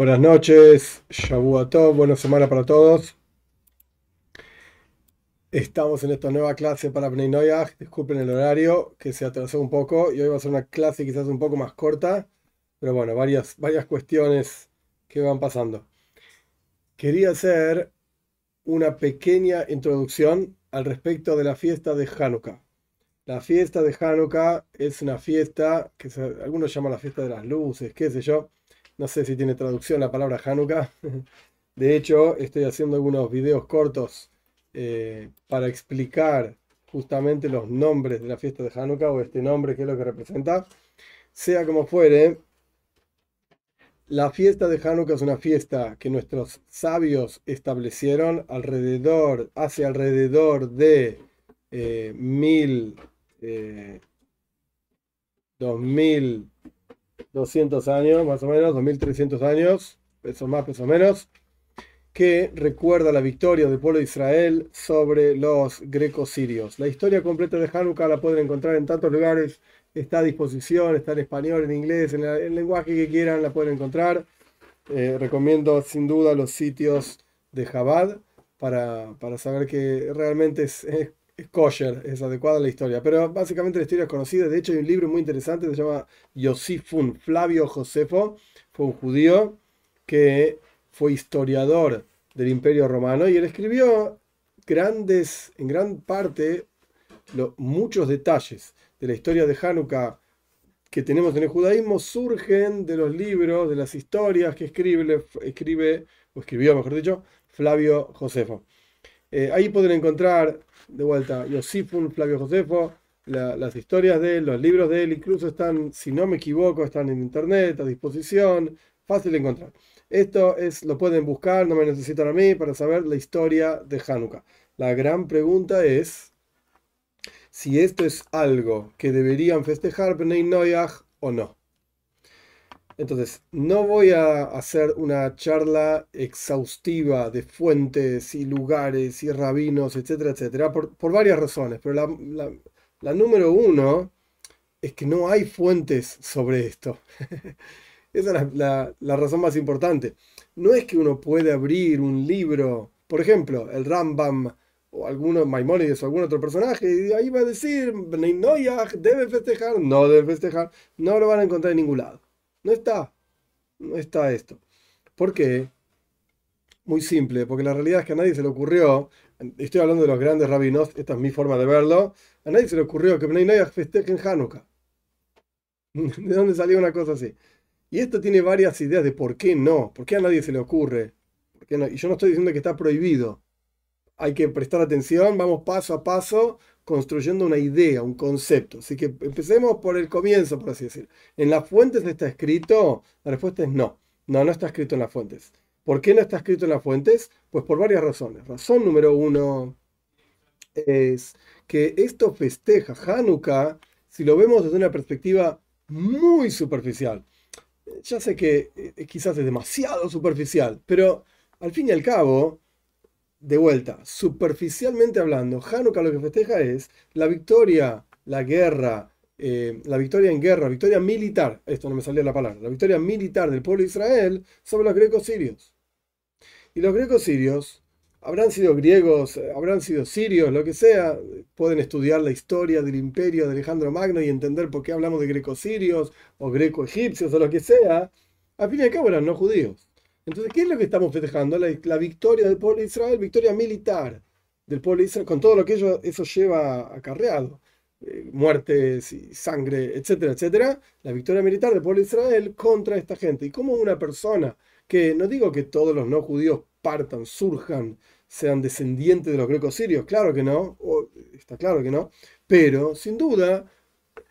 Buenas noches, Shabuatov, buena semana para todos. Estamos en esta nueva clase para Noyach. Disculpen el horario que se atrasó un poco y hoy va a ser una clase quizás un poco más corta, pero bueno, varias, varias cuestiones que van pasando. Quería hacer una pequeña introducción al respecto de la fiesta de Hanukkah. La fiesta de Hanukkah es una fiesta que algunos llaman la fiesta de las luces, qué sé yo no sé si tiene traducción la palabra Hanukkah. De hecho, estoy haciendo algunos videos cortos eh, para explicar justamente los nombres de la fiesta de Hanukkah o este nombre, que es lo que representa. Sea como fuere, la fiesta de Hanukkah es una fiesta que nuestros sabios establecieron alrededor, hace alrededor de eh, mil, eh, dos mil 200 años, más o menos, 2300 años, peso más, peso menos, que recuerda la victoria del pueblo de Israel sobre los grecos sirios. La historia completa de Hanukkah la pueden encontrar en tantos lugares, está a disposición, está en español, en inglés, en el lenguaje que quieran, la pueden encontrar. Eh, recomiendo sin duda los sitios de Jabad para, para saber que realmente es kosher, es adecuada la historia. Pero básicamente la historia es conocida. De hecho, hay un libro muy interesante que se llama Yosifun Flavio Josefo. Fue un judío que fue historiador del Imperio Romano y él escribió grandes, en gran parte, muchos detalles de la historia de Hanukkah que tenemos en el judaísmo surgen de los libros, de las historias que escribe, escribe o escribió, mejor dicho, Flavio Josefo. Eh, ahí pueden encontrar de vuelta, Yosifun, Flavio Josefo, las historias de él, los libros de él, incluso están, si no me equivoco, están en internet, a disposición, fácil de encontrar. Esto es, lo pueden buscar, no me necesitan a mí para saber la historia de Hanukkah. La gran pregunta es si esto es algo que deberían festejar Bnei Noyach o no. Entonces, no voy a hacer una charla exhaustiva de fuentes y lugares y rabinos, etcétera, etcétera, por, varias razones, pero la, número uno es que no hay fuentes sobre esto. Esa es la, razón más importante. No es que uno puede abrir un libro, por ejemplo, el Rambam o alguno, Maimónides o algún otro personaje, y ahí va a decir, no, deben festejar, no deben festejar, no lo van a encontrar en ningún lado. No está. No está esto. ¿Por qué? Muy simple, porque la realidad es que a nadie se le ocurrió, estoy hablando de los grandes rabinos, esta es mi forma de verlo, a nadie se le ocurrió que Bnei festeje en Hanukkah. ¿De dónde salió una cosa así? Y esto tiene varias ideas de por qué no, por qué a nadie se le ocurre. Y yo no estoy diciendo que está prohibido. Hay que prestar atención, vamos paso a paso construyendo una idea, un concepto. Así que empecemos por el comienzo, por así decir. ¿En las fuentes está escrito? La respuesta es no. No, no está escrito en las fuentes. ¿Por qué no está escrito en las fuentes? Pues por varias razones. Razón número uno es que esto festeja Hanukkah si lo vemos desde una perspectiva muy superficial. Ya sé que eh, quizás es demasiado superficial, pero al fin y al cabo, de vuelta, superficialmente hablando, Hanukkah lo que festeja es la victoria, la guerra, eh, la victoria en guerra, victoria militar, esto no me salía la palabra, la victoria militar del pueblo de Israel sobre los grecos sirios. Y los grecos sirios habrán sido griegos, habrán sido sirios, lo que sea, pueden estudiar la historia del imperio de Alejandro Magno y entender por qué hablamos de grecos sirios o greco-egipcios o lo que sea. Al fin y al cabo eran no judíos. Entonces, ¿qué es lo que estamos festejando? La, victoria del pueblo de Israel, victoria militar del pueblo de Israel, con todo lo que eso lleva acarreado. Eh, muertes y sangre, etcétera, etcétera, la victoria militar del pueblo de Israel contra esta gente. Y como una persona que, no digo que todos los no judíos partan, surjan, sean descendientes de los grecos sirios, claro que no, está claro que no, pero sin duda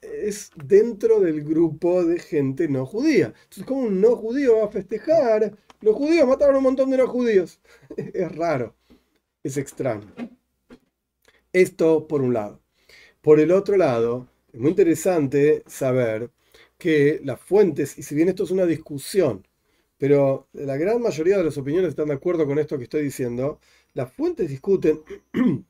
es dentro del grupo de gente no judía. Entonces, ¿cómo un no judío va a festejar los judíos mataron a un montón de no judíos. Es raro, es extraño. Esto por un lado. Por el otro lado, es muy interesante saber que las fuentes, y si bien esto es una discusión, pero la gran mayoría de las opiniones están de acuerdo con esto que estoy diciendo, las fuentes discuten,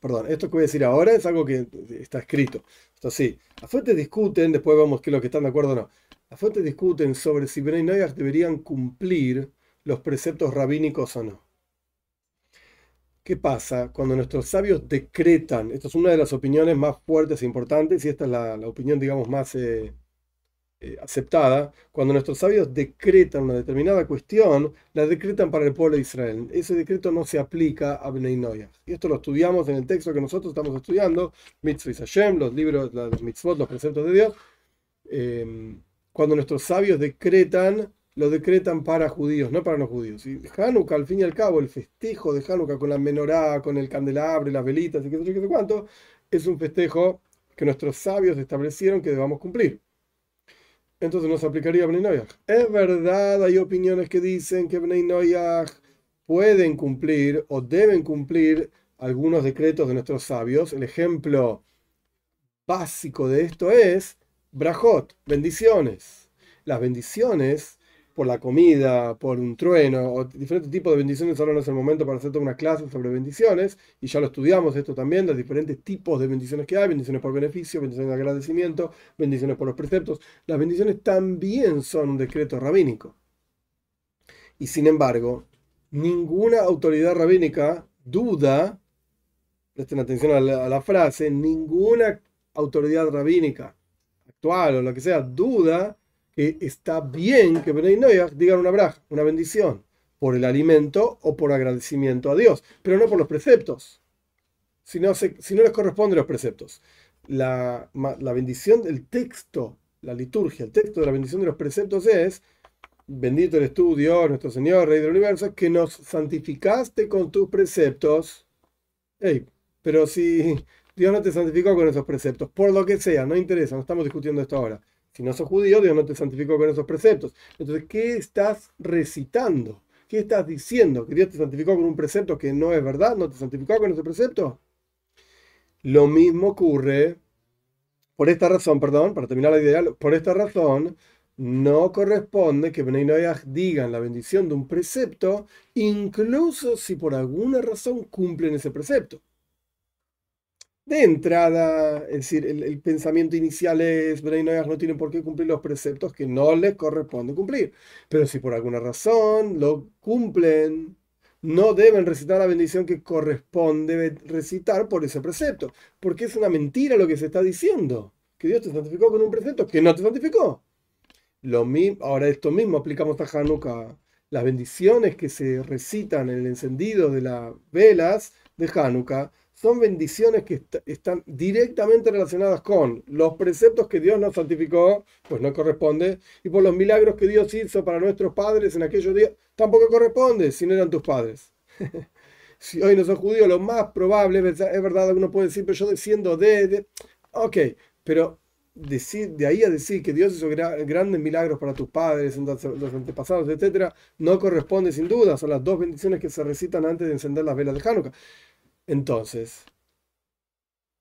perdón, esto que voy a decir ahora es algo que está escrito, esto sí, las fuentes discuten, después vemos qué es lo que están de acuerdo o no. Las fuentes discuten sobre si Bnei Noyach deberían cumplir los preceptos rabínicos o no. ¿Qué pasa cuando nuestros sabios decretan? Esta es una de las opiniones más fuertes e importantes y esta es la, opinión, digamos, más eh, eh, aceptada. Cuando nuestros sabios decretan una determinada cuestión, la decretan para el pueblo de Israel. Ese decreto no se aplica a Bnei Noyach. Y esto lo estudiamos en el texto que nosotros estamos estudiando, Mitzvah Hashem, los libros, los mitzvot, los preceptos de Dios. Eh, cuando nuestros sabios decretan lo decretan para judíos, no para no judíos. Y Hanukkah, al fin y al cabo, el festejo de Hanukkah con la menorá, con el candelabro, las velitas y qué sé yo, qué sé cuánto, es un festejo que nuestros sabios establecieron que debamos cumplir. Entonces nos aplicaría Bnei Noyach. Es verdad, hay opiniones que dicen que Bnei Noyach pueden cumplir o deben cumplir algunos decretos de nuestros sabios. El ejemplo básico de esto es Brajot, bendiciones. Las bendiciones por la comida, por un trueno, o diferentes tipos de bendiciones. Ahora no es el momento para hacer toda una clase sobre bendiciones, y ya lo estudiamos esto también, los diferentes tipos de bendiciones que hay, bendiciones por beneficio, bendiciones de agradecimiento, bendiciones por los preceptos. Las bendiciones también son un decreto rabínico. Y sin embargo, ninguna autoridad rabínica duda, presten atención a la, a la frase, ninguna autoridad rabínica actual o lo que sea, duda que está bien que Benay Noyach digan una braja, una bendición, por el alimento o por agradecimiento a Dios, pero no por los preceptos, si no, si no les corresponden los preceptos. La, la bendición, el texto, la liturgia, el texto de la bendición de los preceptos es, bendito eres tú, Dios, nuestro Señor, Rey del Universo, que nos santificaste con tus preceptos. Hey, pero si Dios no te santificó con esos preceptos, por lo que sea, no interesa, no estamos discutiendo esto ahora. Si no sos judío, Dios no te santificó con esos preceptos. Entonces, ¿qué estás recitando? ¿Qué estás diciendo? ¿Que Dios te santificó con un precepto que no es verdad? ¿No te santificó con ese precepto? Lo mismo ocurre, por esta razón, perdón, para terminar la idea, por esta razón, no corresponde que Bnei digan la bendición de un precepto, incluso si por alguna razón cumplen ese precepto de entrada, es decir, el, pensamiento inicial es, Bnei no tienen por qué cumplir los preceptos que no les corresponde cumplir. Pero si por alguna razón lo cumplen, no deben recitar la bendición que corresponde recitar por ese precepto. Porque es una mentira lo que se está diciendo. Que Dios te santificó con un precepto que no te santificó. Lo mismo, ahora esto mismo aplicamos a Hanukkah. Las bendiciones que se recitan en el encendido de las velas de Hanukkah son bendiciones que están directamente relacionadas con los preceptos que Dios nos santificó, pues no corresponde, y por los milagros que Dios hizo para nuestros padres en aquellos días, tampoco corresponde si no eran tus padres. si hoy no sos judío, lo más probable, es verdad, uno puede decir, pero yo desciendo de... Ok, pero decir, de ahí a decir que Dios hizo grandes milagros para tus padres, los antepasados, etc., no corresponde sin duda, son las dos bendiciones que se recitan antes de encender las velas de Hanukkah. Entonces,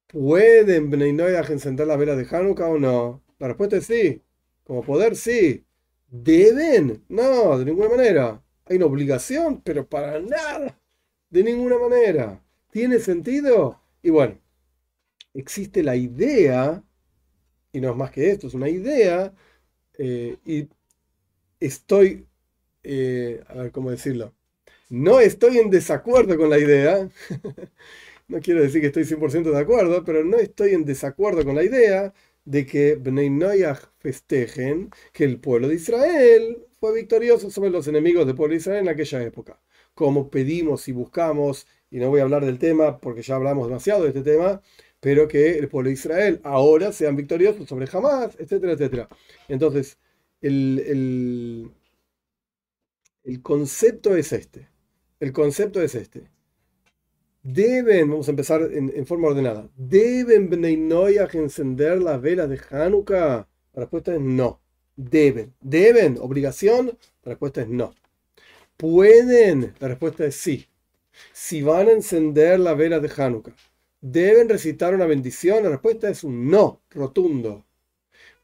¿pueden Bnei encender las velas de Hanukkah o no? La respuesta es sí. Como poder, sí. ¿Deben? No, de ninguna manera. Hay una obligación, pero para nada. De ninguna manera. ¿Tiene sentido? Y bueno, existe la idea, y no es más que esto, es una idea, eh, y estoy, eh, a ver cómo decirlo, no estoy en desacuerdo con la idea. no quiero decir que estoy 100% de acuerdo, pero no estoy en desacuerdo con la idea de que Bnei Noyach festejen que el pueblo de Israel fue victorioso sobre los enemigos del pueblo de Israel en aquella época. Como pedimos y buscamos, y no voy a hablar del tema porque ya hablamos demasiado de este tema, pero que el pueblo de Israel ahora sean victoriosos sobre Hamas, etcétera, etcétera. Entonces, el, el concepto es este. El concepto es este. Deben, vamos a empezar en, forma ordenada, ¿deben Bnei Noyach encender las velas de Hanukkah? La respuesta es no. Deben. ¿Deben? ¿Obligación? La respuesta es no. ¿Pueden? La respuesta es sí. Si van a encender las velas de Hanukkah, ¿deben recitar una bendición? La respuesta es un no rotundo.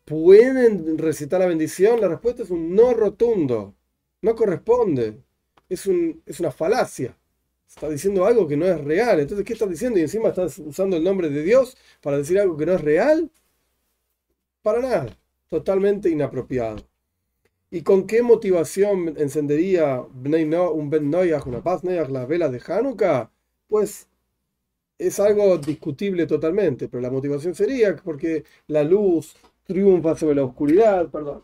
¿Pueden recitar la bendición? La respuesta es un no rotundo. No corresponde es, un, es una falacia. Está diciendo algo que no es real. Entonces, ¿qué estás diciendo? Y encima estás usando el nombre de Dios para decir algo que no es real. Para nada. totalmente inapropiado. ¿Y con qué motivación encendería un Ben Noyach, una Paz Noyach, las velas de Hanukkah? Pues es algo discutible totalmente, pero la motivación sería porque la luz triunfa sobre la oscuridad, perdón.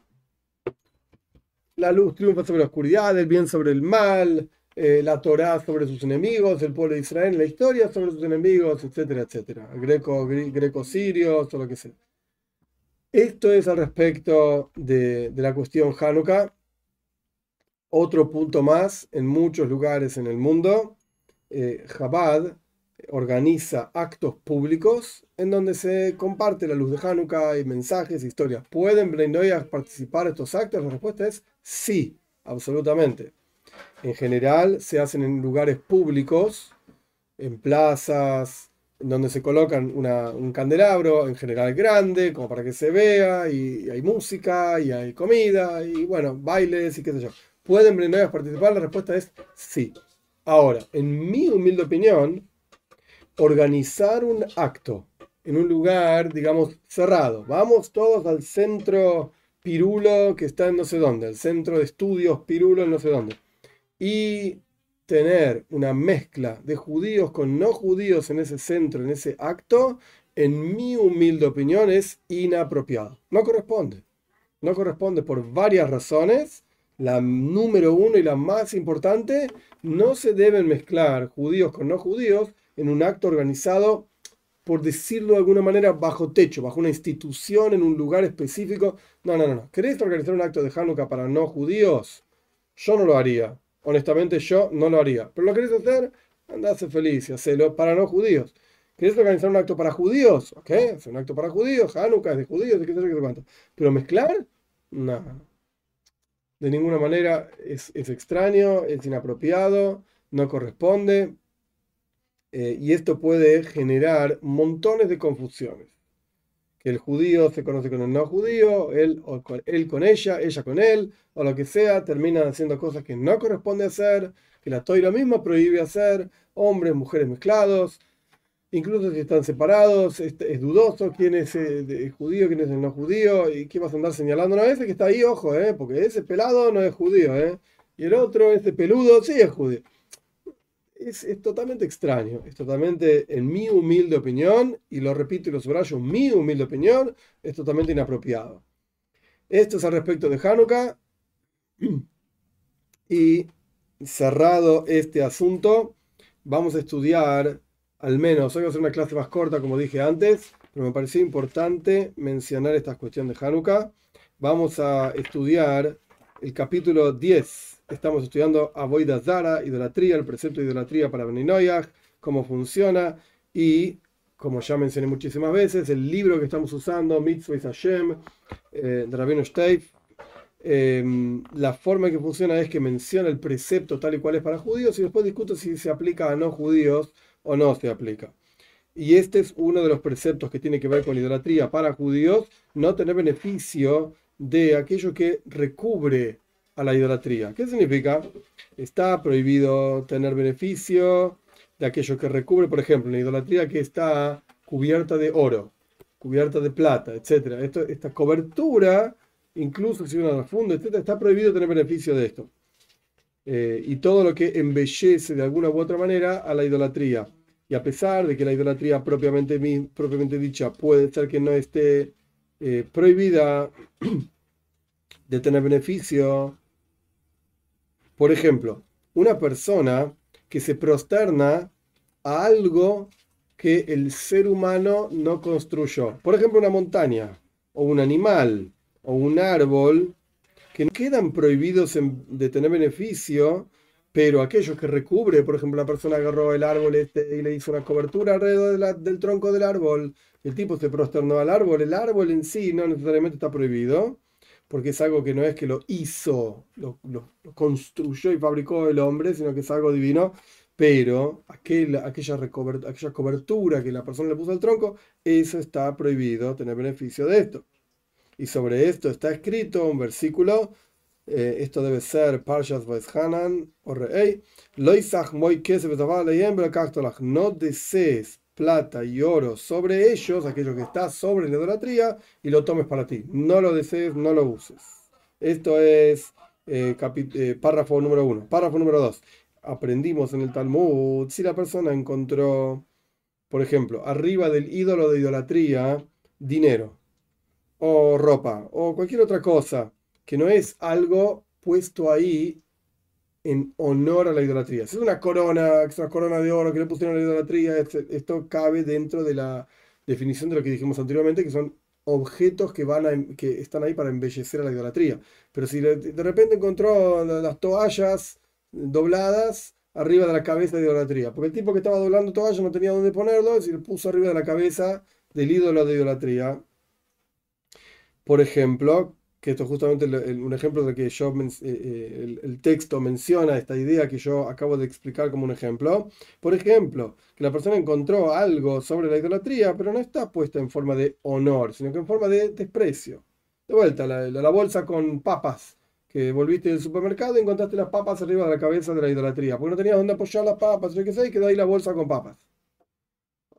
La luz triunfa sobre la oscuridad, el bien sobre el mal, eh, la Torah sobre sus enemigos, el pueblo de Israel, la historia sobre sus enemigos, etcétera, etcétera. Greco, greco sirios o lo que sea. Esto es al respecto de, la cuestión Hanukkah. Otro punto más, en muchos lugares en el mundo, eh, organiza actos públicos en donde se comparte la luz de Hanukkah y mensajes, historias. ¿Pueden Bnei participar en estos actos? La respuesta es sí, absolutamente. En general se hacen en lugares públicos, en plazas, donde se colocan un candelabro, en general grande, como para que se vea, y, hay música, y hay comida, y bueno, bailes y qué sé yo. ¿Pueden Bnei participar? La respuesta es sí. Ahora, en mi humilde opinión, organizar un acto en un lugar, digamos, cerrado. Vamos todos al centro Pirulo que está en no sé dónde, el centro de estudios Pirulo en no sé dónde. Y tener una mezcla de judíos con no judíos en ese centro, en ese acto, en mi humilde opinión es inapropiado. No corresponde. No corresponde por varias razones. La número uno y la más importante, no se deben mezclar judíos con no judíos en un acto organizado, por decirlo de alguna manera, bajo techo, bajo una institución, en un lugar específico. No, no, no, no. ¿Querés organizar un acto de Hanukkah para no judíos? Yo no lo haría. Honestamente, yo no lo haría. Pero lo querés hacer, andase feliz y hacelo para no judíos. ¿Querés organizar un acto para judíos? Ok, es un acto para judíos, Hanukkah es de judíos, qué sé qué sé cuánto. Pero mezclar, no. De ninguna manera es, es extraño, es inapropiado, no corresponde. Eh, y esto puede generar montones de confusiones. Que el judío se conoce con el no judío, él, o con, él con ella, ella con él, o lo que sea, terminan haciendo cosas que no corresponde hacer, que la toira misma prohíbe hacer, hombres, mujeres mezclados, incluso si están separados, es, dudoso quién es el, eh, judío, quién es el no judío, y qué vas a andar señalando. No, ese que está ahí, ojo, eh, porque ese pelado no es judío, eh, y el otro, ese peludo, sí es judío es, totalmente extraño, es totalmente, en mi humilde opinión, y lo repito y lo subrayo, mi humilde opinión, es totalmente inapropiado. Esto es al respecto de Hanukkah. Y cerrado este asunto, vamos a estudiar, al menos, hoy va a ser una clase más corta, como dije antes, pero me pareció importante mencionar esta cuestión de Hanukkah. Vamos a estudiar el capítulo 10 Estamos estudiando Avoida Zara, idolatría, el precepto de idolatría para Beninoyah, cómo funciona y, como ya mencioné muchísimas veces, el libro que estamos usando, Mitzvah Hashem, eh, de Rabino Steif, em, la forma que funciona es que menciona el precepto tal y cual es para judíos y después discute si se aplica a no judíos o no se aplica. Y este es uno de los preceptos que tiene que ver con idolatría para judíos, no tener beneficio de aquello que recubre a la idolatría. ¿Qué significa? Está prohibido tener beneficio de aquello que recubre, por ejemplo, la idolatría que está cubierta de oro, cubierta de plata, etc. Esta cobertura, incluso si uno funda, etc., está prohibido tener beneficio de esto. Eh, y todo lo que embellece de alguna u otra manera a la idolatría. Y a pesar de que la idolatría propiamente, propiamente dicha puede ser que no esté eh, prohibida de tener beneficio, por ejemplo, una persona que se prosterna a algo que el ser humano no construyó. Por ejemplo, una montaña, o un animal, o un árbol, que quedan prohibidos de tener beneficio, pero aquellos que recubre, por ejemplo, la persona agarró el árbol este y le hizo una cobertura alrededor del tronco del árbol, el tipo se prosternó al árbol, el árbol en sí no necesariamente está prohibido, porque es algo que no es que lo hizo, lo, construyó y fabricó el hombre, sino que es algo divino, pero aquella, aquella cobertura que la persona le puso al tronco, eso está prohibido tener beneficio de esto. Y sobre esto está escrito un versículo, eh, esto debe ser Parshas Hanan o Rey, no desees plata y oro sobre ellos, aquello que está sobre la idolatría, y lo tomes para ti. No lo desees, no lo uses. Esto es eh, eh, párrafo número uno. Párrafo número dos. Aprendimos en el Talmud, si la persona encontró, por ejemplo, arriba del ídolo de idolatría, dinero, o ropa, o cualquier otra cosa, que no es algo puesto ahí en honor a la idolatría. Si es una corona, es una corona de oro que le pusieron a la idolatría, esto cabe dentro de la definición de lo que dijimos anteriormente, que son objetos que, van a, que están ahí para embellecer a la idolatría. Pero si de repente encontró las toallas dobladas arriba de la cabeza de idolatría, porque el tipo que estaba doblando toallas no tenía dónde ponerlo, y lo puso arriba de la cabeza del ídolo de idolatría. Por ejemplo, que esto es justamente un ejemplo de que yo, eh, eh, el, texto menciona esta idea que yo acabo de explicar como un ejemplo. Por ejemplo, que la persona encontró algo sobre la idolatría, pero no está puesta en forma de honor, sino que en forma de desprecio. De vuelta, la, bolsa con papas, que volviste del supermercado y encontraste las papas arriba de la cabeza de la idolatría, porque no tenías dónde apoyar las papas, yo qué sé, y quedó ahí la bolsa con papas.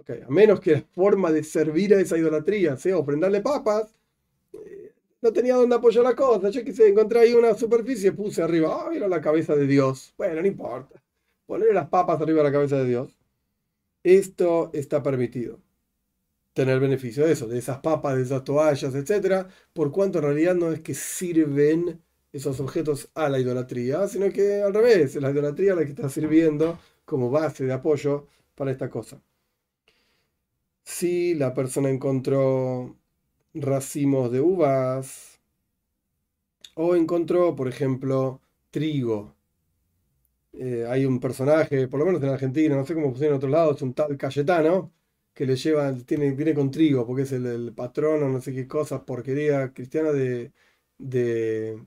A menos que la forma de servir a esa idolatría sea ofrendarle papas, no tenía dónde apoyar la cosa. Yo quise encontré ahí una superficie, puse arriba, ah, mira la cabeza de Dios. Bueno, no importa. Poner las papas arriba de la cabeza de Dios. Esto está permitido. Tener beneficio de eso, de esas papas, de esas toallas, etc. Por cuanto en realidad no es que sirven esos objetos a la idolatría, sino que al revés, es la idolatría la que está sirviendo como base de apoyo para esta cosa. Si la persona encontró racimos de uvas. O encontró, por ejemplo, trigo. Eh, hay un personaje, por lo menos en Argentina, no sé cómo funciona en otros lados, un tal Cayetano, que le lleva, tiene, viene con trigo, porque es el, patrón o no sé qué cosa, porquería cristiana de, de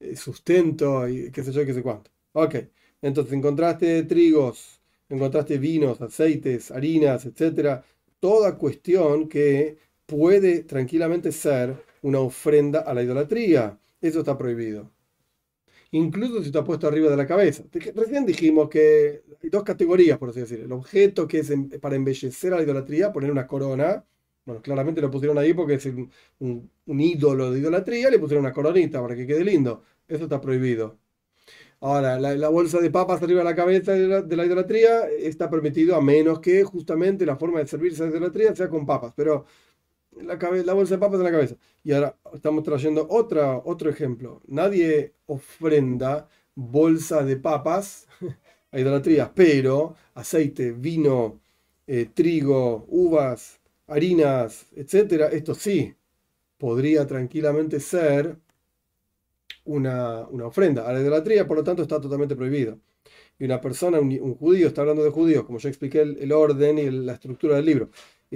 eh, sustento y qué sé yo, qué sé cuánto. Ok, entonces encontraste trigos, encontraste vinos, aceites, harinas, etcétera, toda cuestión que puede tranquilamente ser una ofrenda a la idolatría. Eso está prohibido. Incluso si está puesto arriba de la cabeza. Recién dijimos que hay dos categorías, por así decirlo. El objeto que es para embellecer a la idolatría, poner una corona. Bueno, claramente lo pusieron ahí porque es un, ídolo de idolatría, le pusieron una coronita para que quede lindo. Eso está prohibido. Ahora, la, bolsa de papas arriba de la cabeza de la, de la, idolatría está permitido a menos que justamente la forma de servirse la idolatría sea con papas. Pero la, bolsa de papas en la cabeza. Y ahora estamos trayendo otro ejemplo. Nadie ofrenda bolsa de papas a idolatría, pero aceite, vino, eh, trigo, uvas, harinas, etcétera, esto sí podría tranquilamente ser una, ofrenda a la idolatría, por lo tanto está totalmente prohibido. Y una persona, un, judío, está hablando de judíos, como ya expliqué el orden y la estructura del libro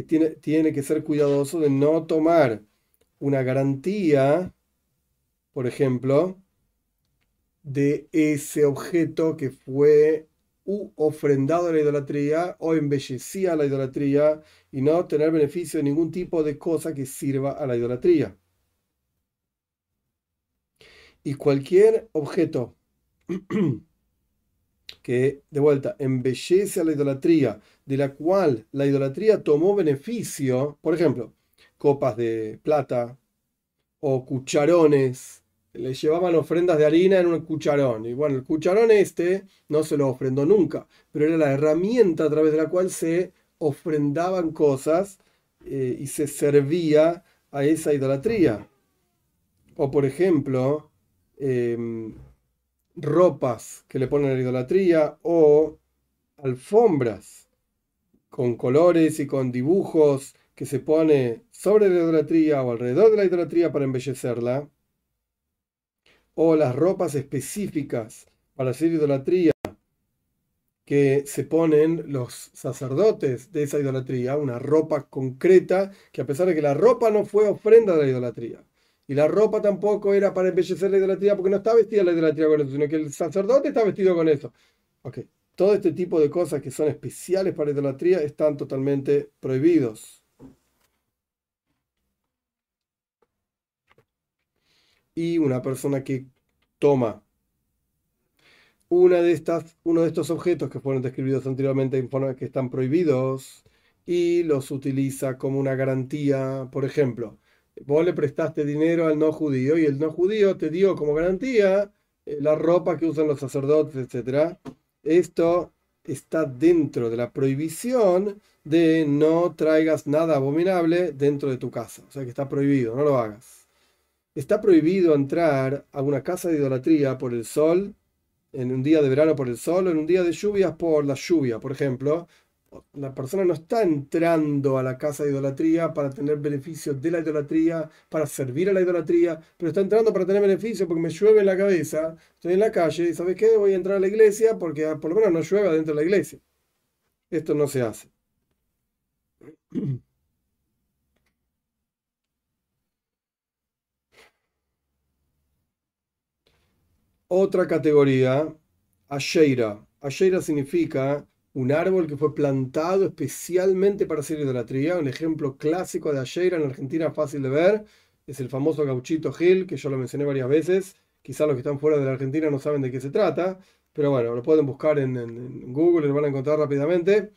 tiene, tiene que ser cuidadoso de no tomar una garantía, por ejemplo, de ese objeto que fue ofrendado a la idolatría o embellecía a la idolatría y no tener beneficio de ningún tipo de cosa que sirva a la idolatría. Y cualquier objeto que, de vuelta, embellece a la idolatría, de la cual la idolatría tomó beneficio, por ejemplo, copas de plata o cucharones, le llevaban ofrendas de harina en un cucharón. Y bueno, el cucharón este no se lo ofrendó nunca, pero era la herramienta a través de la cual se ofrendaban cosas eh, y se servía a esa idolatría. O por ejemplo, em, ropas que le ponen a la idolatría o alfombras con colores y con dibujos que se pone sobre la idolatría o alrededor de la idolatría para embellecerla, o las ropas específicas para hacer idolatría que se ponen los sacerdotes de esa idolatría, una ropa concreta que a pesar de que la ropa no fue ofrenda de la idolatría, y la ropa tampoco era para embellecer la idolatría porque no está vestida la idolatría con eso, sino que el sacerdote está vestido con eso. Ok, todo este tipo de cosas que son especiales para la idolatría están totalmente prohibidos. Y una persona que toma una de estas, uno de estos objetos que fueron descritos anteriormente en forma que están prohibidos y los utiliza como una garantía. Por ejemplo, vos le prestaste dinero al no judío y el no judío te dio como garantía eh, la ropa que usan los sacerdotes, etc. Esto está dentro de la prohibición de no traigas nada abominable dentro de tu casa. O sea que está prohibido, no lo hagas. Está prohibido entrar a una casa de idolatría por el sol, en un día de verano por el sol, o en un día de lluvias por la lluvia, por ejemplo. La persona no está entrando a la casa de idolatría para tener beneficios de la idolatría, para servir a la idolatría, pero está entrando para tener beneficios porque me llueve en la cabeza, estoy en la calle y ¿sabes qué? Voy a entrar a la iglesia porque por lo menos no llueva dentro de la iglesia. Esto no se hace. Otra categoría, Asheira. Asheira significa un árbol que fue plantado especialmente para hacer idolatría. Un ejemplo clásico de Asheira en Argentina fácil de ver es el famoso gauchito Gil, que yo lo mencioné varias veces. Quizás los que están fuera de la Argentina no saben de qué se trata, pero bueno, lo pueden buscar en, Google y lo van a encontrar rápidamente.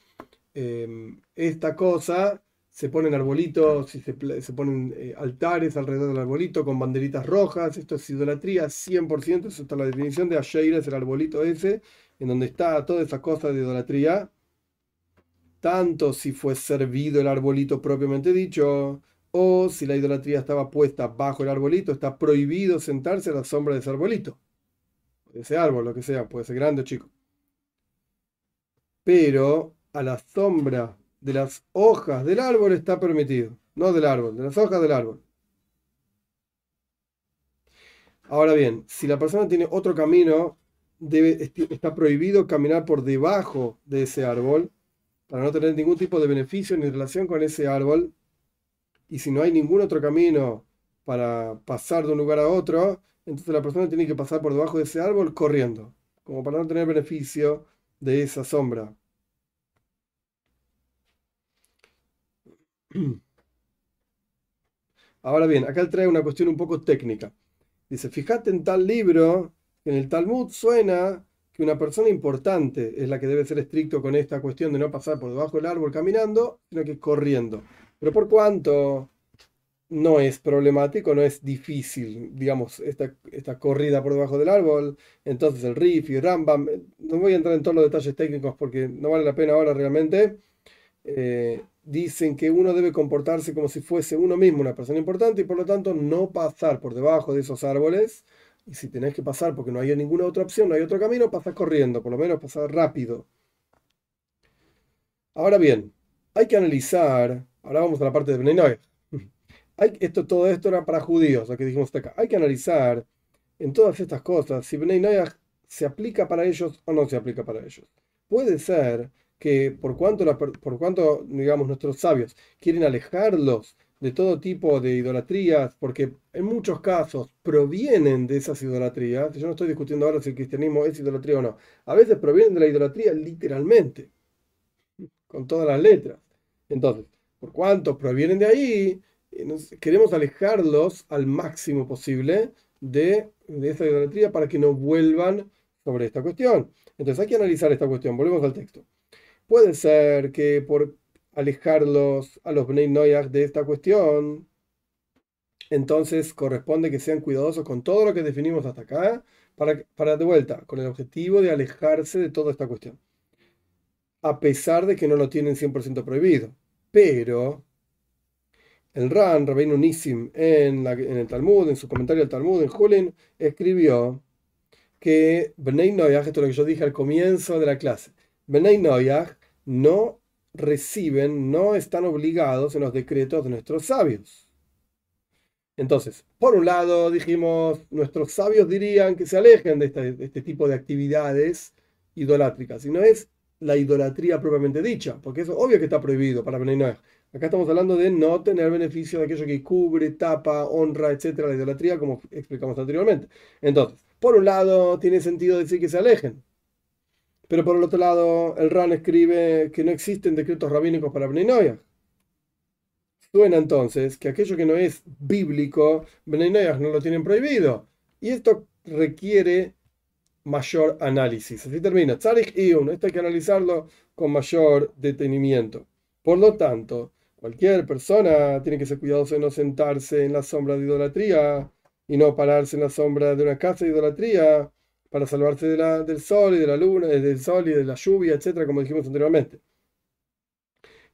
Em, esta cosa se ponen arbolitos y se, ponen eh, altares alrededor del arbolito con banderitas rojas. Esto es idolatría 100%. Eso está la definición de Asheira, es el arbolito ese, en donde está toda esa cosa de idolatría. Tanto si fue servido el arbolito propiamente dicho, o si la idolatría estaba puesta bajo el arbolito, está prohibido sentarse a la sombra de ese arbolito. Ese árbol, lo que sea, puede ser grande o chico. Pero a la sombra de las hojas del árbol está permitido. No del árbol, de las hojas del árbol. Ahora bien, si la persona tiene otro camino, debe, está prohibido caminar por debajo de ese árbol para no tener ningún tipo de beneficio ni relación con ese árbol. Y si no hay ningún otro camino para pasar de un lugar a otro, entonces la persona tiene que pasar por debajo de ese árbol corriendo, como para no tener beneficio de esa sombra. Ahora bien, acá trae una cuestión un poco técnica. Dice, fíjate en tal libro, en el Talmud suena que una persona importante es la que debe ser estricto con esta cuestión de no pasar por debajo del árbol caminando, sino que corriendo. Pero por cuanto no es problemático, no es difícil, digamos, esta, corrida por debajo del árbol, entonces el Rif y Rambam, no voy a entrar en todos los detalles técnicos porque no vale la pena ahora realmente. Eh, dicen que uno debe comportarse como si fuese uno mismo una persona importante y por lo tanto no pasar por debajo de esos árboles. Y si tenés que pasar porque no hay ninguna otra opción, no hay otro camino, pasar corriendo, por lo menos pasar rápido. Ahora bien, hay que analizar, ahora vamos a la parte de Benenoy. Hay, esto, todo esto era para judíos, lo que dijimos acá. Hay que analizar en todas estas cosas si Benenoy se aplica para ellos o no se aplica para ellos. Puede ser que por cuanto, por cuanto, digamos, nuestros sabios quieren alejarlos de todo tipo de idolatrías, porque en muchos casos provienen de esas idolatrías, yo no estoy discutiendo ahora si el cristianismo es idolatría o no, a veces provienen de la idolatría literalmente, con todas las letras. Entonces, por cuanto provienen de ahí, eh, queremos alejarlos al máximo posible de esa idolatría para que no vuelvan sobre esta cuestión. Entonces hay que analizar esta cuestión, volvemos al texto. Puede ser que por alejarlos a los Bnei Noyach de esta cuestión, entonces corresponde que sean cuidadosos con todo lo que definimos hasta acá, para, para de vuelta, con el objetivo de alejarse de toda esta cuestión. A pesar de que no lo tienen 100% prohibido. Pero el Ran, Rabbeinu Nissim, en, el Talmud, en su comentario al Talmud, en Julin, escribió que Bnei Noyach, esto es lo que yo dije al comienzo de la clase, Benay Noyach no reciben, no están obligados en los decretos de nuestros sabios. Entonces, por un lado, dijimos, nuestros sabios dirían que se alejen de este, tipo de actividades idolátricas, y no es la idolatría propiamente dicha, porque eso obvio que está prohibido para Benay Noyach. Acá estamos hablando de no tener beneficio de aquello que cubre, tapa, honra, etcétera, la idolatría, como explicamos anteriormente. Entonces, por un lado, tiene sentido decir que se alejen, pero por el otro lado, el RAN escribe que no existen decretos rabínicos para Bnei Suena entonces que aquello que no es bíblico, Bnei no lo tienen prohibido. Y esto requiere mayor análisis. Así termina. Tzarich Iun. Esto hay que analizarlo con mayor detenimiento. Por lo tanto, cualquier persona tiene que ser cuidadoso de no sentarse en la sombra de idolatría y no pararse en la sombra de una casa de idolatría para salvarse de la, del sol y de la luna, del sol y de la lluvia, etcétera, como dijimos anteriormente.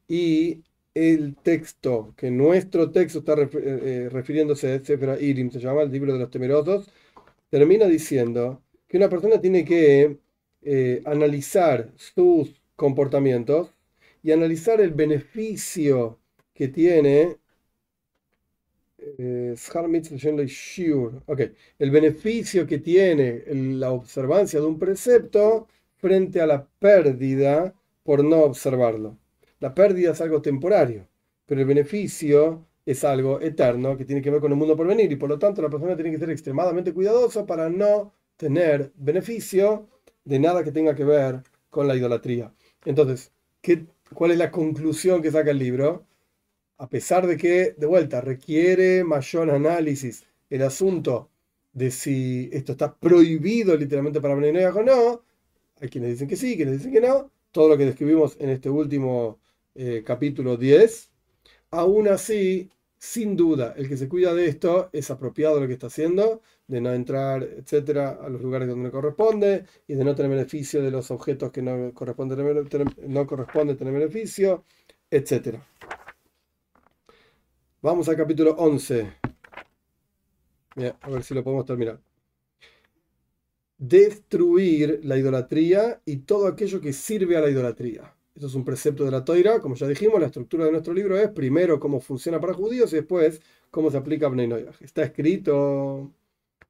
Y el texto, que nuestro texto está eh, eh, refiriéndose a Irim, se llama el libro de los temerosos, termina diciendo que una persona tiene que eh, analizar sus comportamientos y analizar el beneficio que tiene el beneficio que tiene la observancia de un precepto frente a la pérdida por no observarlo. La pérdida es algo temporario, pero el beneficio es algo eterno que tiene que ver con el mundo por venir y por lo tanto la persona tiene que ser extremadamente cuidadosa para no tener beneficio de nada que tenga que ver con la idolatría. Entonces, ¿qué, ¿cuál es la conclusión que saca el libro? A pesar de que, de vuelta, requiere mayor análisis el asunto de si esto está prohibido literalmente para Bnei o no, hay quienes dicen que sí, quienes dicen que no, todo lo que describimos en este último eh, capítulo 10. Aún así, sin duda, el que se cuida de esto es apropiado lo que está haciendo, de no entrar, etcétera, a los lugares donde no corresponde y de no tener beneficio de los objetos que no corresponde tener, no corresponde tener beneficio, etcétera. Vamos al capítulo 11. a ver si lo podemos terminar. Destruir la idolatría y todo aquello que sirve a la idolatría. Esto es un precepto de la Toira, como ya dijimos, la estructura de nuestro libro es primero cómo funciona para judíos y después cómo se aplica a Bnei Está escrito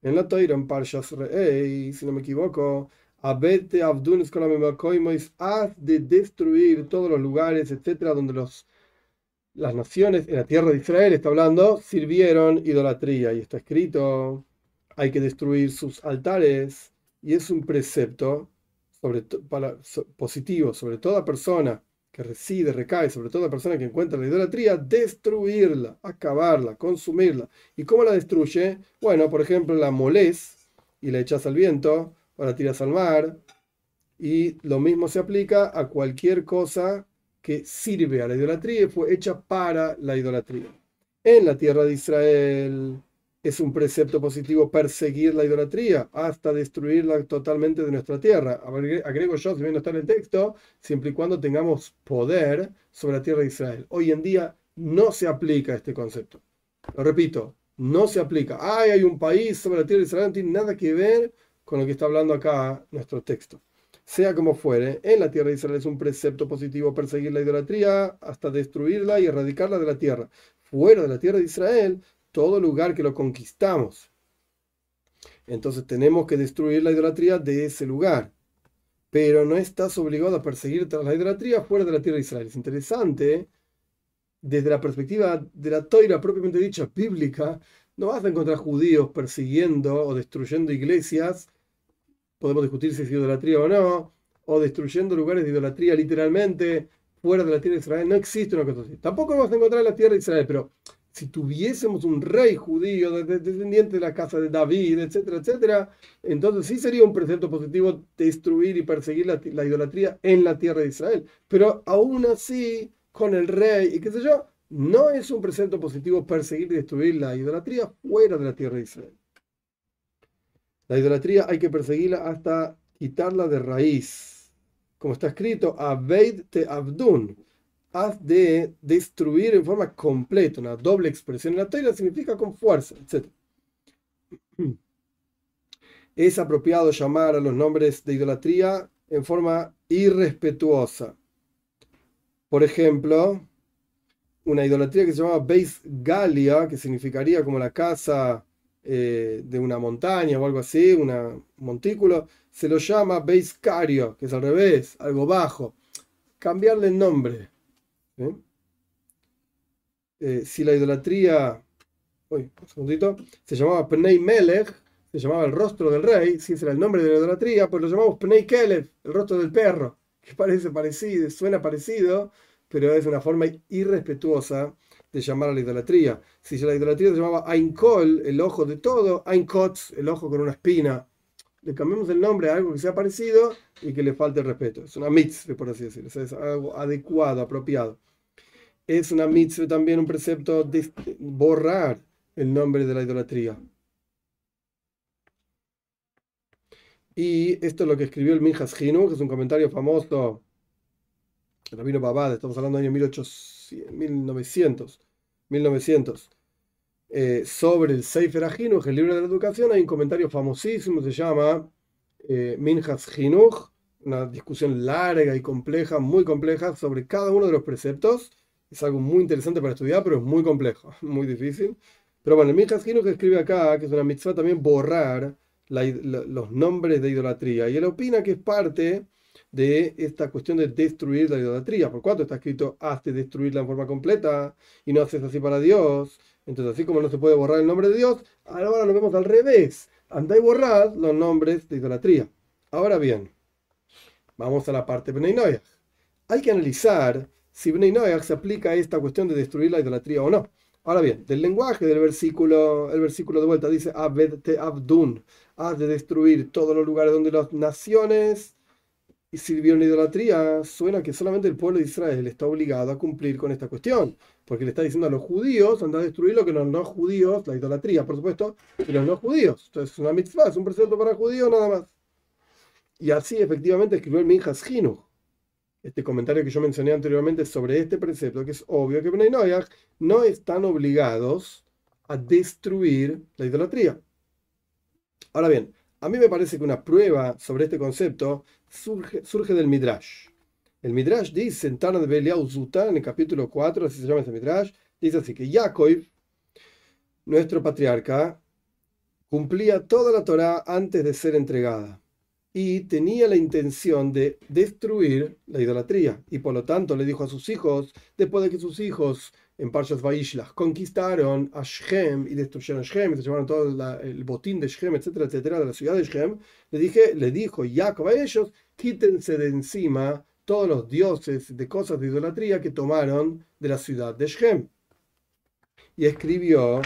en la Toira, en Parshas Re'ei, si no me equivoco, Abete Abdun haz de destruir todos los lugares, etcétera, donde los, las naciones en la tierra de Israel, está hablando, sirvieron idolatría. Y está escrito, hay que destruir sus altares, y es un precepto sobre para, positivo sobre toda persona que reside, recae sobre toda persona que encuentra la idolatría, destruirla, acabarla, consumirla. ¿Y cómo la destruye? Bueno, por ejemplo, la molés y la echas al viento o la tiras al mar. Y lo mismo se aplica a cualquier cosa que sirve a la idolatría y fue hecha para la idolatría. En la tierra de Israel, es un precepto positivo perseguir la idolatría hasta destruirla totalmente de nuestra tierra. Agrego yo, si bien no está en el texto, siempre y cuando tengamos poder sobre la tierra de Israel. Hoy en día no se aplica este concepto. Lo repito, no se aplica. Ay, hay un país sobre la tierra de Israel, no tiene nada que ver con lo que está hablando acá nuestro texto. Sea como fuere, en la tierra de Israel es un precepto positivo perseguir la idolatría hasta destruirla y erradicarla de la tierra. Fuera de la tierra de Israel todo lugar que lo conquistamos. Entonces tenemos que destruir la idolatría de ese lugar. Pero no estás obligado a perseguir la idolatría fuera de la tierra de Israel. Es interesante, desde la perspectiva de la toira propiamente dicha, bíblica, no vas a encontrar judíos persiguiendo o destruyendo iglesias. Podemos discutir si es idolatría o no. O destruyendo lugares de idolatría literalmente fuera de la tierra de Israel. No existe una cosa así. Tampoco vamos a encontrar en la tierra de Israel, pero si tuviésemos un rey judío, descendiente de la casa de David, etcétera, etcétera, entonces sí sería un precepto positivo destruir y perseguir la, idolatría en la tierra de Israel. Pero aún así, con el rey y qué sé yo, no es un precepto positivo perseguir y destruir la idolatría fuera de la tierra de Israel. La idolatría hay que perseguirla hasta quitarla de raíz. Como está escrito, Abeid te Abdun haz de destruir en forma completa, una doble expresión en la Torah significa con fuerza, etc. Es apropiado llamar a los nombres de idolatría en forma irrespetuosa. Por ejemplo, una idolatría que se llama Beis Galia, que significaría como la casa eh, de una montaña o algo así, un montículo, se lo llama Beis Cario, que es al revés, algo bajo. Cambiarle el nombre eh, si la idolatría, se llamaba Pnei Melech, se llamaba el rostro del rey, si ese era el nombre de la idolatría, pues lo llamamos Pnei Kelev, el rostro del perro, que parece parecido, suena parecido, pero es una forma irrespetuosa de llamar a la idolatría. Si la idolatría se llamaba Ainkol, el ojo de todo, Ainkotz, el ojo con una espina, le cambiamos el nombre a algo que sea parecido y que le falte el respeto. Es una mitzvah, por así decirlo. Es algo adecuado, apropiado. es una mitzvah también un precepto de borrar el nombre de la idolatría. Y esto es lo que escribió el Minjas Hinu, que es un comentario famoso, Rabino Babad, estamos hablando del año 1800, 1900, 1900 sobre el Sefer Ajinuch, el libro de la educación, hay un comentario famosísimo, se llama eh, Minjas Hinuch, una discusión larga y compleja, muy compleja, sobre cada uno de los preceptos. Es algo muy interesante para estudiar, pero es muy complejo, muy difícil. Pero bueno, el Minjas Hinuch escribe acá que es una mitzvah también borrar los nombres de idolatría. Y él opina que es parte de esta cuestión de destruir la idolatría. Por cuanto está escrito, hazte destruirla en forma completa y no haces así para Dios. Entonces, así como no se puede borrar el nombre de Dios, ahora lo vemos al revés. Anda y borrad los nombres de idolatría. Ahora bien, vamos a la parte Bnei Noyach. Hay que analizar si Bnei Noyach se aplica a esta cuestión de destruir la idolatría o no. Ahora bien, del lenguaje del versículo, el versículo de vuelta dice Abed te abdun, haz de destruir todos los lugares donde las naciones sirvieron la idolatría. Suena que solamente el pueblo de Israel está obligado a cumplir con esta cuestión, porque le está diciendo a los judíos, anda a destruir lo que los no judíos, la idolatría, por supuesto, y los no judíos. Entonces es una mitzvah, es un precepto para judíos nada más. Y así efectivamente escribió el Minjas Hinu este comentario que yo mencioné anteriormente sobre este precepto, que es obvio que Bnei Noyach no están obligados a destruir la idolatría. Ahora bien, a mí me parece que una prueba sobre este concepto surge, surge del Midrash. El Midrash dice en Tana de Belial Zuta, en el capítulo 4, así se llama ese Midrash, dice así que Jacob, nuestro patriarca, cumplía toda la Torah antes de ser entregada y tenía la intención de destruir la idolatría. Y por lo tanto le dijo a sus hijos, después de que sus hijos en Parshas Vaishlah conquistaron a Shem y destruyeron Shem, y se llevaron todo el botín de Shem, etcétera, etcétera, de la ciudad de Shem, le, dije, le dijo Jacob a ellos, quítense de encima todos los dioses de cosas de idolatría que tomaron de la ciudad de Shem. Y escribió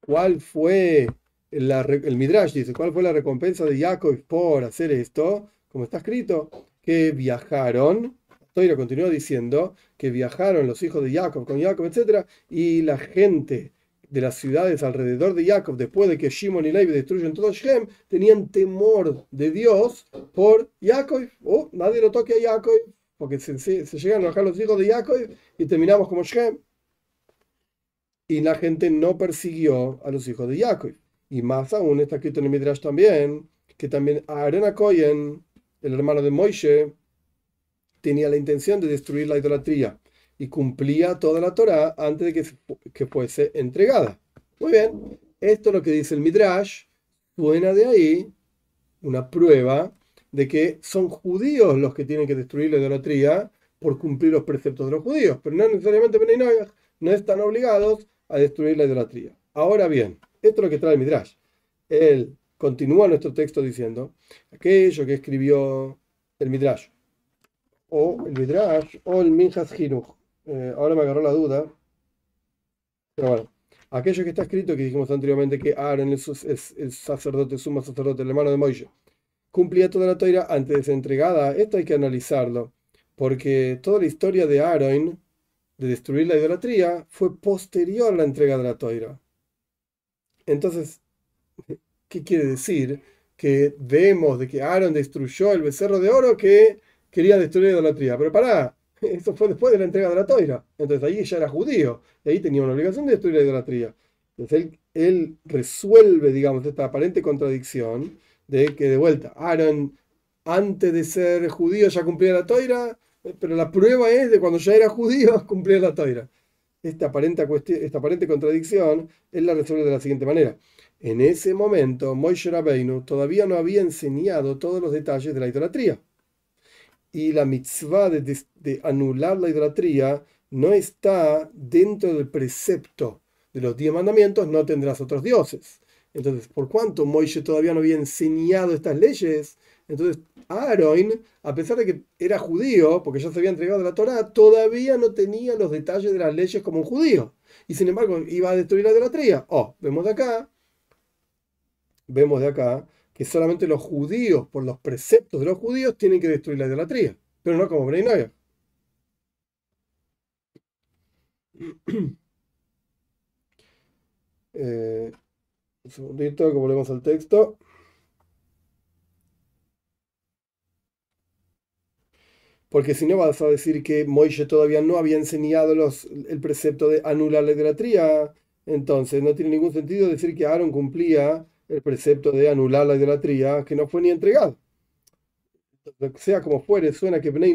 cuál fue el Midrash dice, ¿cuál fue la recompensa de Jacob por hacer esto? Como está escrito, que viajaron, Toira continuó diciendo, que viajaron los hijos de Jacob con Jacob, etc. Y la gente de las ciudades alrededor de Jacob, después de que Shimon y Levi destruyen todo Shem, tenían temor de Dios por Jacob. Oh, nadie lo toque a Jacob, porque se, se, llegan a bajar los hijos de Jacob y terminamos como Shem. Y la gente no persiguió a los hijos de Jacob. Y más aún está escrito en el Midrash también, que también Aaron Cohen, el hermano de Moishe, tenía la intención de destruir la idolatría y cumplía toda la Torah antes de que, que fuese entregada. Muy bien, esto es lo que dice el Midrash. Suena de ahí una prueba de que son judíos los que tienen que destruir la idolatría por cumplir los preceptos de los judíos, pero no necesariamente no están obligados a destruir la idolatría. Ahora bien, esto es lo que trae el Midrash. Él continúa nuestro texto diciendo, aquello que escribió el Midrash, o el Midrash, o el Minjas Hinuch. Eh, ahora me agarró la duda. Pero bueno, aquello que está escrito, que dijimos anteriormente que Aaron es, el sacerdote, sumo sacerdote, el hermano de Moisés, cumplía toda la toira antes de ser entregada. Esto hay que analizarlo, porque toda la historia de Aaron, de destruir la idolatría, fue posterior a la entrega de la toira. Entonces, ¿qué quiere decir? Que vemos de que Aaron destruyó el becerro de oro que quería destruir la idolatría. Pero pará, eso fue después de la entrega de la toira. Entonces ahí ya era judío y ahí tenía una obligación de destruir la idolatría. Entonces él, resuelve, digamos, esta aparente contradicción de que de vuelta, Aaron antes de ser judío ya cumplía la toira, pero la prueba es de cuando ya era judío cumplía la toira esta aparente, esta aparente contradicción, él la resuelve de la siguiente manera. En ese momento, Moishe Rabbeinu todavía no había enseñado todos los detalles de la idolatría. Y la mitzvah de, anular la idolatría no está dentro del precepto de los diez mandamientos, no tendrás otros dioses. Entonces, por cuanto Moishe todavía no había enseñado estas leyes, entonces Aaron, a pesar de que era judío, porque ya se había entregado la Torah, todavía no tenía los detalles de las leyes como un judío. Y sin embargo, iba a destruir la idolatría. Oh, vemos de acá, vemos de acá que solamente los judíos, por los preceptos de los judíos, tienen que destruir la idolatría, pero no como Bnei Eh, un segundito, que volvemos al texto. Porque si no vas a decir que Moishe todavía no había enseñado los, el precepto de anular la idolatría, entonces no tiene ningún sentido decir que Aaron cumplía el precepto de anular la idolatría que no fue ni entregado. Sea como fuere, suena que Bnei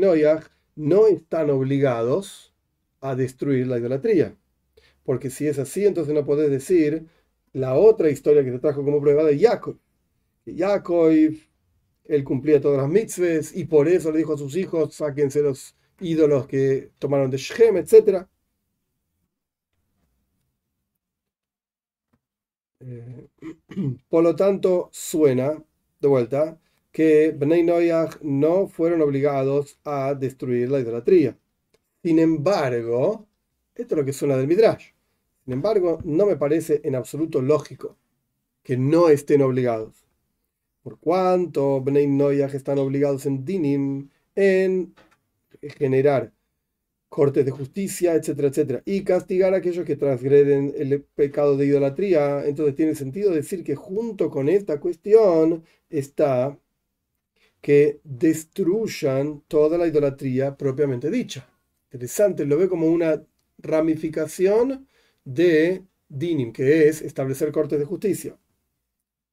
no están obligados a destruir la idolatría. Porque si es así, entonces no podés decir la otra historia que te trajo como prueba de Jacob. Jacob, él cumplía todas las mitzvahs y por eso le dijo a sus hijos, sáquense los ídolos que tomaron de Shem, etc. Eh, por lo tanto, suena, de vuelta, que Bnei Noyach no fueron obligados a destruir la idolatría. Sin embargo, esto es lo que suena del Midrash. Sin embargo, no me parece en absoluto lógico que no estén obligados. Por cuanto Bnei Noyach están obligados en Dinim en generar cortes de justicia, etcétera, etcétera, y castigar a aquellos que transgreden el pecado de idolatría. Entonces tiene sentido decir que junto con esta cuestión está que destruyan toda la idolatría propiamente dicha. Interesante, lo ve como una ramificación de dinim, que es establecer cortes de justicia.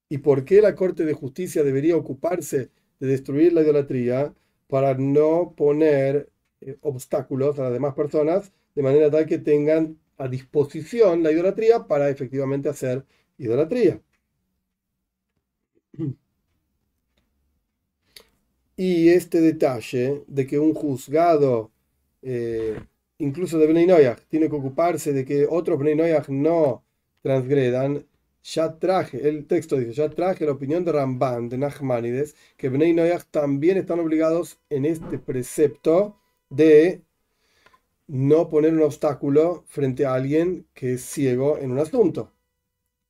¿Y por qué la Corte de Justicia debería ocuparse de destruir la idolatría para no poner eh, obstáculos a las demás personas de manera tal que tengan a disposición la idolatría para efectivamente hacer idolatría? Y este detalle de que un juzgado, eh, incluso de Bnei tiene que ocuparse de que otros Bnei no transgredan, ya traje, el texto dice, ya traje la opinión de Ramban, de Nachmanides, que Bnei también están obligados en este precepto de no poner un obstáculo frente a alguien que es ciego en un asunto.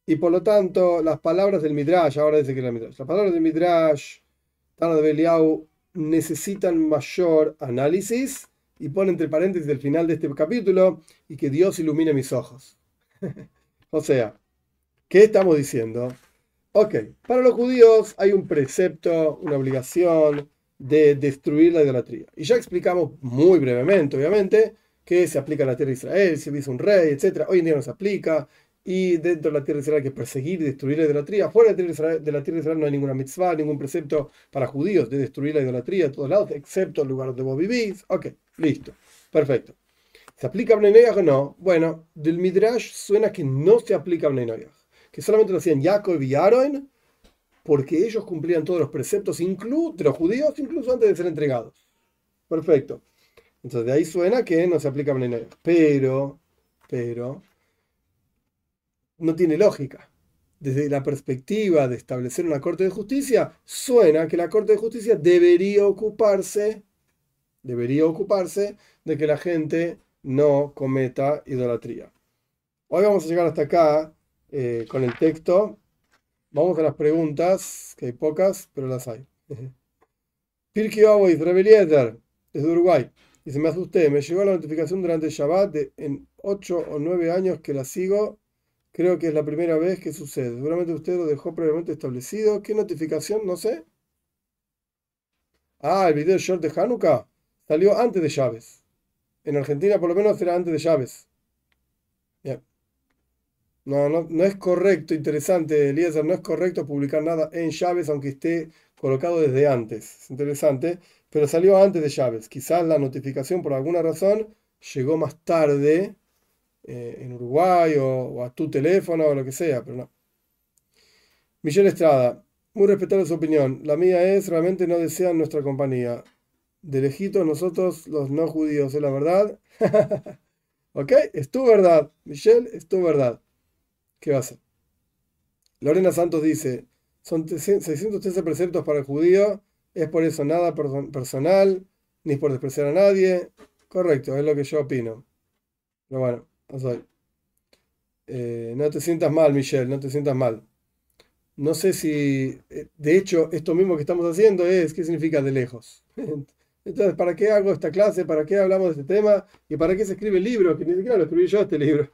Y por lo tanto, las palabras del Midrash, ahora dice que la Midrash, las palabras del Midrash Tana de Beliau necesitan mayor análisis y pone entre paréntesis el final de este capítulo y que Dios ilumine mis ojos. o sea, ¿qué estamos diciendo? Ok, para los judíos hay un precepto, una obligación de destruir la idolatría. Y ya explicamos muy brevemente, obviamente, que se aplica en la tierra de Israel, si hubiese un rey, etc. Hoy en día no se aplica, y dentro de la tierra de Israel hay que perseguir y destruir la idolatría. Fuera de la tierra de Israel no hay ninguna mitzvah, ningún precepto para judíos de destruir la idolatría a todos lados, excepto el lugar donde vos vivís. Ok, listo, perfecto. ¿Se aplica a o no? Bueno, del Midrash suena que no se aplica a que solamente lo hacían Jacob y Aaron, porque ellos cumplían todos los preceptos de los judíos, incluso antes de ser entregados. Perfecto. Entonces de ahí suena que no se aplica a Pero, pero, no tiene lógica. Desde la perspectiva de establecer una Corte de Justicia, suena que la Corte de Justicia debería ocuparse, debería ocuparse de que la gente no cometa idolatría. Hoy vamos a llegar hasta acá eh, con el texto. Vamos a las preguntas, que hay pocas, pero las hay. Pirkei Avos, Rebeliezer, desde Uruguay. Dice, me asusté, me llegó la notificación durante el Shabbat en 8 o 9 años que la sigo Creo que es la primera vez que sucede. Seguramente usted lo dejó previamente establecido. ¿Qué notificación? No sé. Ah, el video short de Hanukkah salió antes de llaves. En Argentina por lo menos era antes de llaves. No, no, no es correcto, interesante, Eliezer, no es correcto publicar nada en llaves aunque esté colocado desde antes. Es interesante, pero salió antes de llaves. Quizás la notificación por alguna razón llegó más tarde eh, en Uruguay o, a tu teléfono o lo que sea, pero no. Michelle Estrada, muy respetable su opinión. La mía es, realmente no desean nuestra compañía. De lejitos nosotros los no judíos, ¿es la verdad? ¿Ok? Es tu verdad, Michelle, es tu verdad. ¿Qué va a hacer? Lorena Santos dice, son 613 preceptos para el judío, es por eso nada personal, ni por despreciar a nadie. Correcto, es lo que yo opino. Pero bueno. Eh, no te sientas mal, Michelle, no te sientas mal. No sé si, eh, de hecho, esto mismo que estamos haciendo es, ¿qué significa de lejos? Entonces, ¿para qué hago esta clase? ¿Para qué hablamos de este tema? ¿Y para qué se escribe el libro? Que ni siquiera lo escribí yo este libro.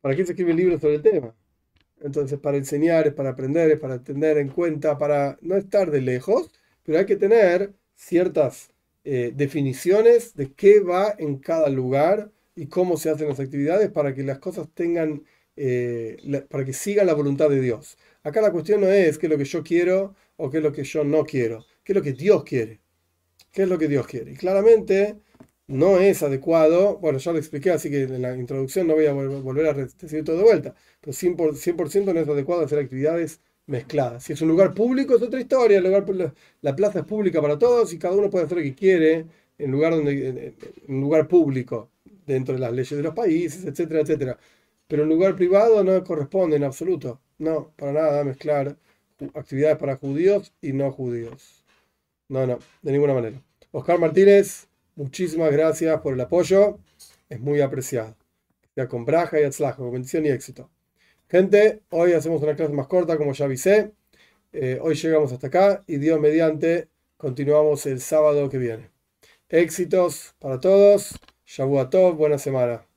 ¿Para qué se escribe el libro sobre el tema? Entonces, para enseñar, es para aprender, es para tener en cuenta, para no estar de lejos, pero hay que tener ciertas eh, definiciones de qué va en cada lugar y cómo se hacen las actividades para que las cosas tengan, eh, para que sigan la voluntad de Dios. Acá la cuestión no es qué es lo que yo quiero o qué es lo que yo no quiero, qué es lo que Dios quiere. ¿Qué es lo que Dios quiere? Y claramente no es adecuado, bueno, ya lo expliqué, así que en la introducción no voy a volver a decir todo de vuelta, pero 100%, no es adecuado hacer actividades mezcladas. Si es un lugar público es otra historia, el lugar, la plaza es pública para todos y cada uno puede hacer lo que quiere en lugar, donde, en lugar público, dentro de las leyes de los países, etcétera, etcétera. Pero en lugar privado no corresponde en absoluto, no, para nada mezclar actividades para judíos y no judíos. No, no, de ninguna manera. Oscar Martínez, muchísimas gracias por el apoyo. Es muy apreciado. Ya con braja y atzlajo, bendición y éxito. Gente, hoy hacemos una clase más corta, como ya avisé. Eh, hoy llegamos hasta acá y Dios mediante continuamos el sábado que viene. Éxitos para todos. Shabuatov, buena semana.